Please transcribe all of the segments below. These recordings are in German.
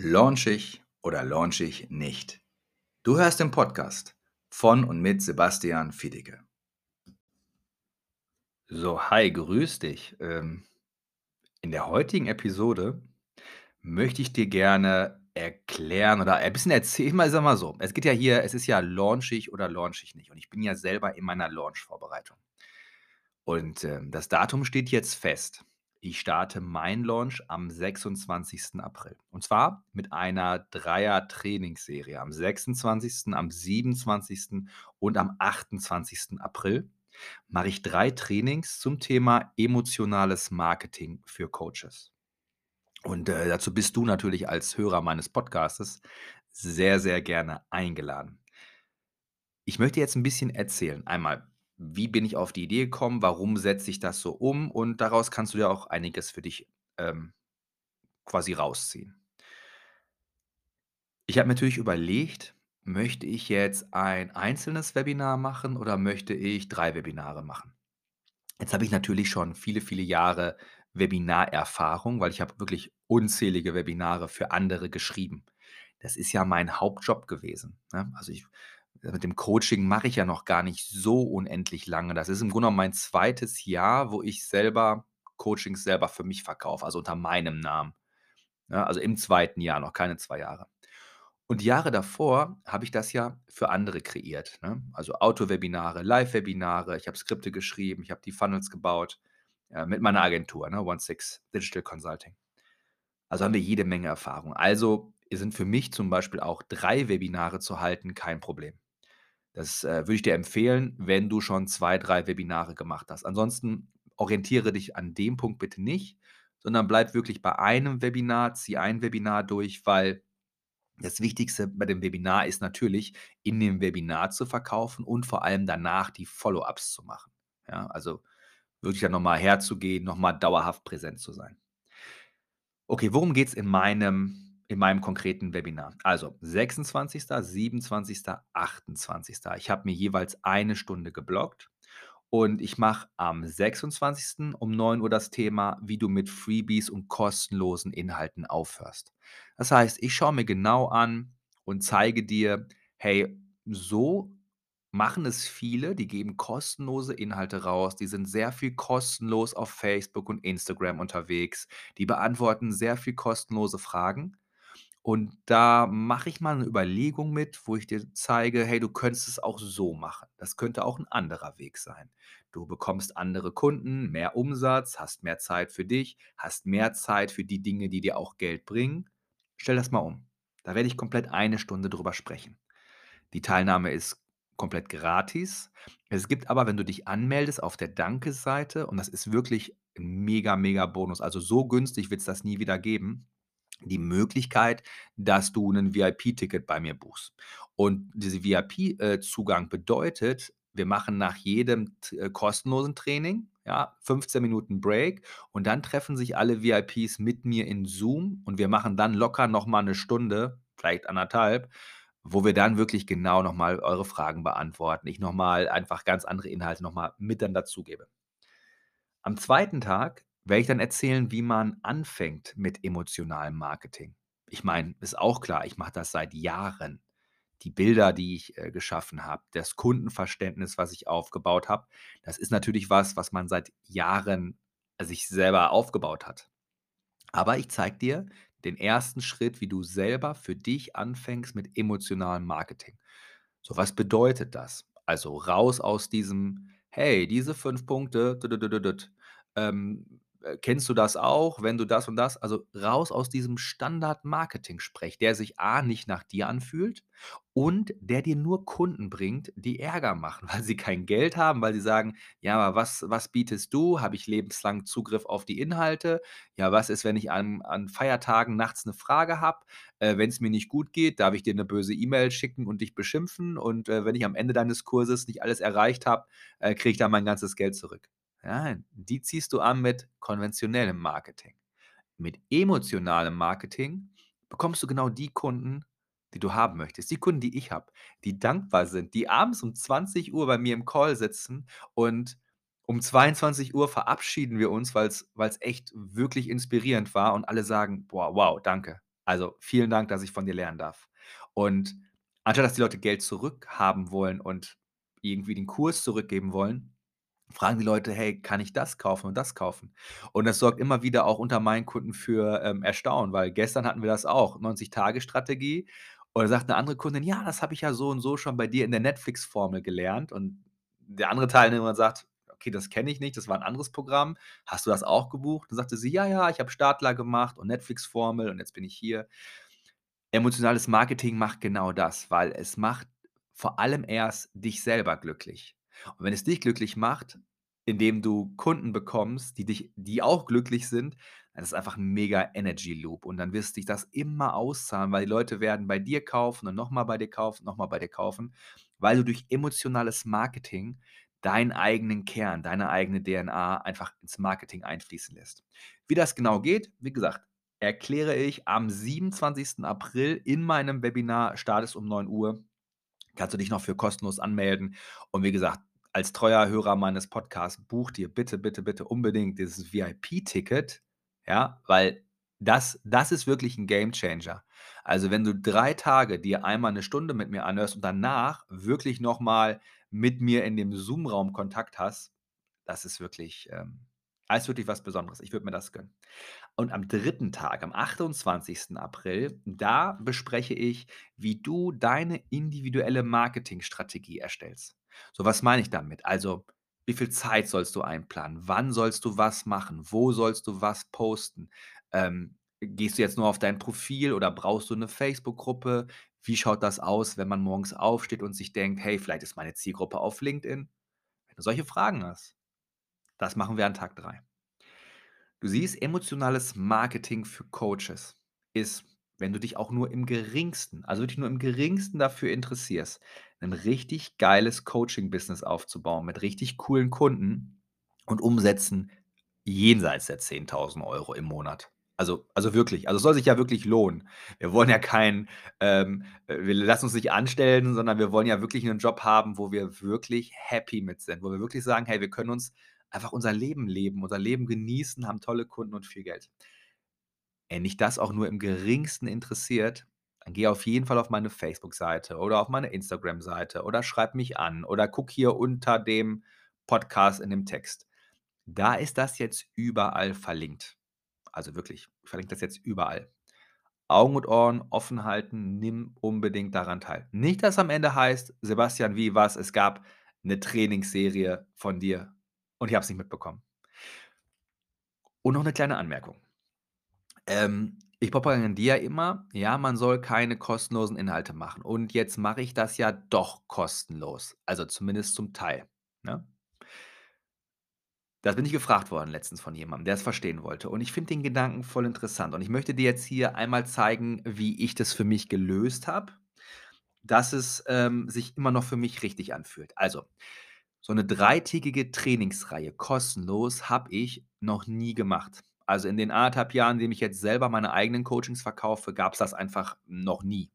Launch ich oder launch ich nicht? Du hörst den Podcast von und mit Sebastian Fiedicke. So, hi, grüß dich. Ähm, in der heutigen Episode möchte ich dir gerne erklären oder ein bisschen erzählen, mal sag mal so, es geht ja hier, es ist ja launch ich oder launch ich nicht und ich bin ja selber in meiner Launch-Vorbereitung. Und, ähm, das Datum steht jetzt fest. Ich starte meinen Launch am 26. April. Und zwar mit einer Dreier-Trainingsserie am 26., am 27. und am 28. April mache ich drei Trainings zum Thema emotionales Marketing für Coaches. Und, äh, dazu bist du natürlich als Hörer meines Podcastes sehr, sehr gerne eingeladen. Ich möchte jetzt ein bisschen erzählen. Einmal, wie bin ich auf die Idee gekommen? Warum setze ich das so um? Und daraus kannst du ja auch einiges für dich, ähm, quasi rausziehen. Ich habe natürlich überlegt, möchte ich jetzt ein einzelnes Webinar machen oder möchte ich 3 Webinare machen? Jetzt habe ich natürlich schon viele, viele Jahre Webinarerfahrung, weil ich habe wirklich unzählige Webinare für andere geschrieben. Das ist ja mein Hauptjob gewesen, ne? Also, ich mit dem Coaching mache ich ja noch gar nicht so unendlich lange. Das ist im Grunde mein zweites Jahr, wo ich selber Coachings selber für mich verkaufe, also unter meinem Namen. Ja, also im zweiten Jahr, noch keine 2 Jahre. Und Jahre davor habe ich das ja für andere kreiert, ne? Also Auto-Webinare, Live-Webinare, ich habe Skripte geschrieben, ich habe die Funnels gebaut, äh, mit meiner Agentur, ne, OneSix Digital Consulting. Also haben wir jede Menge Erfahrung. Also sind für mich zum Beispiel auch 3 Webinare zu halten kein Problem. Das, äh, würde ich dir empfehlen, wenn du schon 2, 3 Webinare gemacht hast. Ansonsten orientiere dich an dem Punkt bitte nicht, sondern bleib wirklich bei einem Webinar, zieh ein Webinar durch, weil das Wichtigste bei dem Webinar ist natürlich, in dem Webinar zu verkaufen und vor allem danach die Follow-ups zu machen. Ja, also wirklich dann noch mal herzugehen, noch mal dauerhaft präsent zu sein. Okay, worum geht's in meinem in meinem konkreten Webinar? Also 26., 27., 28. Ich habe mir jeweils eine Stunde geblockt und ich mache am 26. um 9 Uhr das Thema, wie du mit Freebies und kostenlosen Inhalten aufhörst. Das heißt, ich schaue mir genau an und zeige dir: „Hey, so machen es viele, die geben kostenlose Inhalte raus, die sind sehr viel kostenlos auf Facebook und Instagram unterwegs, die beantworten sehr viel kostenlose Fragen. Und da mache ich mal 'ne Überlegung mit, wo ich dir zeige: „Hey, du könntest es auch so machen. Das könnte auch 'n anderer Weg sein. Du bekommst andere Kunden, mehr Umsatz, hast mehr Zeit für dich, hast mehr Zeit für die Dinge, die dir auch Geld bringen. Stell das mal um.“ Da werde ich komplett eine Stunde drüber sprechen. Die Teilnahme ist komplett gratis. Es gibt aber, wenn du dich anmeldest auf der Danke-Seite und das ist wirklich 'n mega, mega Bonus, also so günstig wird's das nie wieder geben, die Möglichkeit, dass du 'nen VIP-Ticket bei mir buchst. Und diese VIP äh, bedeutet, wir machen nach jedem äh, kostenlosen Training, ja, 15 Minuten Break und dann treffen sich alle VIPs mit mir in Zoom und wir machen dann locker noch mal 'ne Stunde, vielleicht 1,5, wo wir dann wirklich genau noch mal eure Fragen beantworten. Ich noch mal einfach ganz andere Inhalte noch mal mit dann dazugebe. Am zweiten Tag werde ich dann erzählen, wie man anfängt mit emotionalem Marketing. Ich meine, ist auch klar, ich mache das seit Jahren. Die Bilder, die ich, äh, geschaffen habe, das Kundenverständnis, was ich aufgebaut habe, das ist natürlich was, was man seit Jahren sich selber aufgebaut hat. Aber ich zeige dir den ersten Schritt, wie du selber für dich anfängst mit emotionalem Marketing. So, was bedeutet das? Also raus aus diesem: „Hey, diese 5 Punkte, ähm, äh, kennst du das auch, wenn du das und das“ also raus aus diesem Standard-Marketing-Sprech, der sich A nicht nach dir anfühlt und der dir nur Kunden bringt, die Ärger machen, weil sie kein Geld haben, weil sie sagen: „Ja, aber was was bietest du? Habe ich lebenslang Zugriff auf die Inhalte? Ja, was ist, wenn ich an an Feiertagen nachts 'ne Frage habe? Äh, wenn's mir nicht gut geht, darf ich dir 'ne böse E-Mail schicken und dich beschimpfen? Und, äh, wenn ich am Ende deines Kurses nicht alles erreicht habe, äh, kriege ich dann mein ganzes Geld zurück.“ Nein, die ziehst du an mit konventionellem Marketing. Mit emotionalem Marketing bekommst du genau die Kunden, die du haben möchtest. Die Kunden, die ich habe, die dankbar sind, die abends um 20:00 bei mir im Call sitzen und um 22:00 verabschieden wir uns, weil's weil's echt wirklich inspirierend war und alle sagen: „Boah, wow, danke. Also, vielen Dank, dass ich von dir lernen darf.“ Und anstatt dass die Leute Geld zurückhaben wollen und irgendwie den Kurs zurückgeben wollen, fragen die Leute: „Hey, kann ich das kaufen und das kaufen?“ Und das sorgt immer wieder auch unter meinen Kunden für, ähm, Erstaunen, weil gestern hatten wir das auch, 90-Tage-Strategie. Und da sagt 'ne andere Kundin: „Ja, das habe ich ja so und so schon bei dir in der Netflix-Formel gelernt.“ Und der andere Teilnehmer sagt: „Okay, das kenne ich nicht, das war 'n anderes Programm. Hast du das auch gebucht?“ Dann sagte sie: „Ja, ja, ich habe Startler gemacht und Netflix-Formel und jetzt bin ich hier.“ Emotionales Marketing macht genau das, weil es macht vor allem erst dich selber glücklich. Und wenn es dich glücklich macht, indem du Kunden bekommst, die dich die auch glücklich sind, dann ist es einfach 'n mega Energy Loop und dann wirst dich das immer auszahlen, weil die Leute werden bei dir kaufen und noch mal bei dir kaufen, noch mal bei dir kaufen, weil du durch emotionales Marketing deinen eigenen Kern, deine eigene DNA einfach ins Marketing einfließen lässt. Wie das genau geht, wie gesagt, erkläre ich am 27. April in meinem Webinar, Start ist um 9:00. Kannst du dich noch für kostenlos anmelden. Und wie gesagt, als treuer Hörer meines Podcasts, buch dir bitte, bitte, bitte unbedingt dieses VIP-Ticket, ja, weil das das ist wirklich 'n Gamechanger. Also, wenn du 3 Tage dir einmal 'ne Stunde mit mir anhörst und danach wirklich noch mal mit mir in dem Zoom-Raum Kontakt hast, das ist wirklich, ähm das ist wirklich was Besonderes. Ich würde mir das gönnen. Und am 3. Tag, am 28. April, da bespreche ich, wie du deine individuelle Marketingstrategie erstellst. So, was meine ich damit? Also, wie viel Zeit sollst du einplanen? Wann sollst du was machen? Wo sollst du was posten? Ähm, gehst du jetzt nur auf dein Profil oder brauchst du 'ne Facebook-Gruppe? Wie schaut das aus, wenn man morgens aufsteht und sich denkt: „Hey, vielleicht ist meine Zielgruppe auf LinkedIn?“ Wenn du solche Fragen hast, das machen wir an Tag 3. Du siehst, emotionales Marketing für Coaches ist, wenn du dich auch nur im Geringsten, also wirklich nur im Geringsten dafür interessierst, 'nen richtig geiles Coaching-Business aufzubauen mit richtig coolen Kunden und Umsätzen jenseits der 10.000 € im Monat. Also also wirklich. Also, es soll sich ja wirklich lohnen. Wir wollen ja kein, ähm äh, wir lassen uns nicht anstellen, sondern wir wollen ja wirklich 'nen Job haben, wo wir wirklich happy mit sind, wo wir wirklich sagen: „Hey, wir können uns einfach unser Leben leben, unser Leben genießen, haben tolle Kunden und viel Geld.“ Wenn dich das auch nur im Geringsten interessiert, dann geh auf jeden Fall auf meine Facebook-Seite oder auf meine Instagram-Seite oder schreib mich an oder guck hier unter dem Podcast in dem Text. Da ist das jetzt überall verlinkt. Also wirklich, ich verlinke das jetzt überall. Augen und Ohren offen halten, nimm unbedingt daran teil. Nicht, dass am Ende heißt: „Sebastian, wie, was? Es gab 'ne Trainingsserie von dir und ich habe es nicht mitbekommen.“ Und noch 'ne kleine Anmerkung. Ähm, ich propagandiere immer, ja, man soll keine kostenlosen Inhalte machen. Und jetzt mache ich das ja doch kostenlos, also zumindest zum Teil, ne? Da bin ich gefragt worden letztens von jemandem, der es verstehen wollte. Und ich finde den Gedanken voll interessant. Und ich möchte dir jetzt hier einmal zeigen, wie ich das für mich gelöst habe, dass es, ähm, sich immer noch für mich richtig anfühlt. Also, so 'ne dreitägige Trainingsreihe kostenlos habe ich noch nie gemacht. Also, in den 1 1/2 Jahren, in dem ich jetzt selber meine eigenen Coachings verkaufe, gab's das einfach noch nie.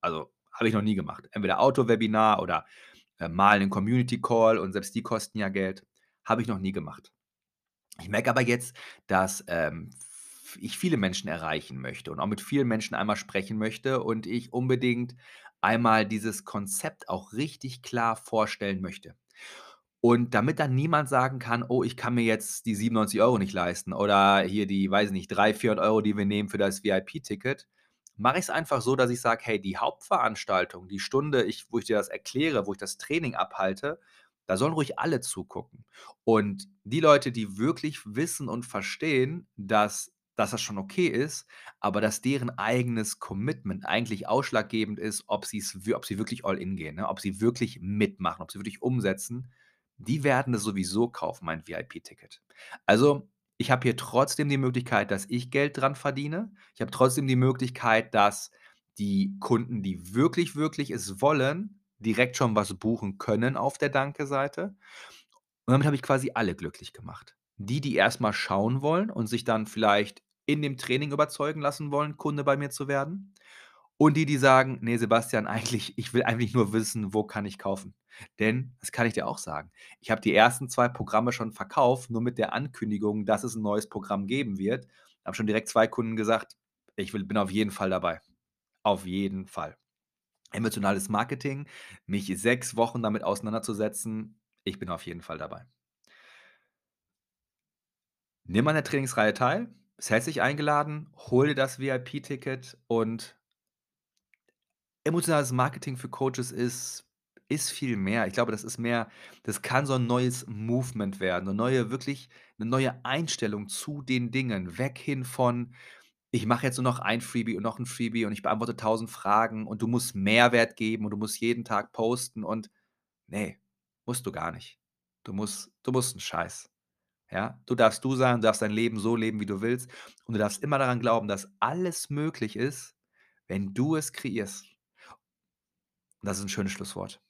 Also, habe ich noch nie gemacht. Entweder Auto-Webinar oder, äh, mal 'nen Community-Call und selbst die kosten ja Geld. Habe ich noch nie gemacht. Ich merke aber jetzt, dass, ähm, ich viele Menschen erreichen möchte und auch mit vielen Menschen einmal sprechen möchte und ich unbedingt einmal dieses Konzept auch richtig klar vorstellen möchte. Und damit dann niemand sagen kann: „Oh, ich kann mir jetzt die 97 € nicht leisten oder hier die, weiß ich nicht, 300, 400 €, die wir nehmen für das VIP-Ticket“, mache ich's einfach so, dass ich sage: „Hey, die Hauptveranstaltung, die Stunde, ich wo ich dir das erkläre, wo ich das Training abhalte, da sollen ruhig alle zugucken.“ Und die Leute, die wirklich wissen und verstehen, dass dass das schon okay ist, aber dass deren eigenes Commitment eigentlich ausschlaggebend ist, ob ob sie wirklich all in gehen, ne? Ob sie wirklich mitmachen, ob sie wirklich umsetzen, die werden das sowieso kaufen, mein VIP-Ticket. Also, ich habe hier trotzdem die Möglichkeit, dass ich Geld dran verdiene. Ich habe trotzdem die Möglichkeit, dass die Kunden, die wirklich, wirklich es wollen, direkt schon was buchen können auf der Danke-Seite. Und damit habe ich quasi alle glücklich gemacht. Die, die erst mal schauen wollen und sich dann vielleicht in dem Training überzeugen lassen wollen, Kunde bei mir zu werden. Und die, die sagen: „Ne, Sebastian, eigentlich ich will eigentlich nur wissen, wo kann ich kaufen?“ Denn, das kann ich dir auch sagen, ich habe die ersten 2 Programme schon verkauft, nur mit der Ankündigung, dass es 'n neues Programm geben wird. Haben schon direkt 2 Kunden gesagt: ich will, bin auf jeden Fall dabei. Auf jeden Fall. Emotionales Marketing, mich sechs Wochen damit auseinanderzusetzen, ich bin auf jeden Fall dabei. Nimm an der Trainingsreihe teil, bist herzlich eingeladen, hol dir das VIP-Ticket und emotionales Marketing für Coaches ist ist viel mehr. Ich glaube, das ist mehr das kann so 'n neues Movement werden, 'ne neue wirklich 'ne neue Einstellung zu den Dingen. Weg hin von: „Ich mache jetzt nur noch ein Freebie und noch 'n Freebie und ich beantworte 1.000 Fragen und du musst Mehrwert geben und du musst jeden Tag posten“ und ne, musst du gar nicht. Du musst du musst 'n Scheiß, ja? Du darfst du sein, du darfst dein Leben so leben, wie du willst und du darfst immer daran glauben, dass alles möglich ist, wenn du es kreierst. Das ist 'n schönes Schlusswort.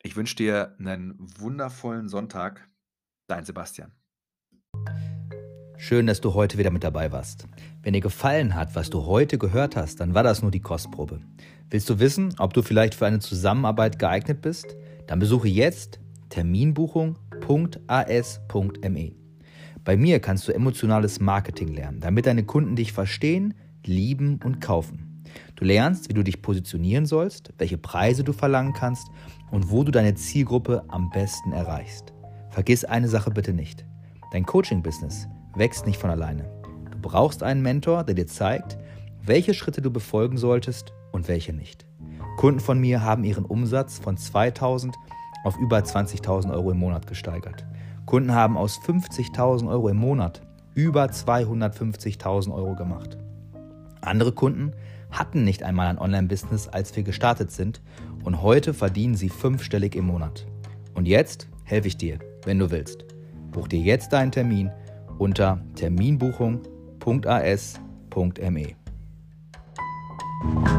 Ich wünsche dir 'nen wundervollen Sonntag. Dein Sebastian. Schön, dass du heute wieder mit dabei warst. Wenn dir gefallen hat, was du heute gehört hast, dann war das nur die Kostprobe. Willst du wissen, ob du vielleicht für eine Zusammenarbeit geeignet bist? Dann besuche jetzt terminbuchung.as.me. Bei mir kannst du emotionales Marketing lernen, damit deine Kunden dich verstehen, lieben und kaufen. Du lernst, wie du dich positionieren sollst, welche Preise du verlangen kannst und wo du deine Zielgruppe am besten erreichst. Vergiss eine Sache bitte nicht. Dein Coaching-Business wächst nicht von alleine. Du brauchst einen Mentor, der dir zeigt, welche Schritte du befolgen solltest und welche nicht. Kunden von mir haben ihren Umsatz von 2000 auf über 20.000 Euro im Monat gesteigert. Kunden haben aus 50.000 Euro im Monat über 250.000 Euro gemacht. Andere Kunden hatten nicht einmal ein Online-Business, als wir gestartet sind und heute verdienen sie fünfstellig im Monat. Und jetzt helfe ich dir, wenn du willst. Buch dir jetzt deinen Termin unter terminbuchung.as.me.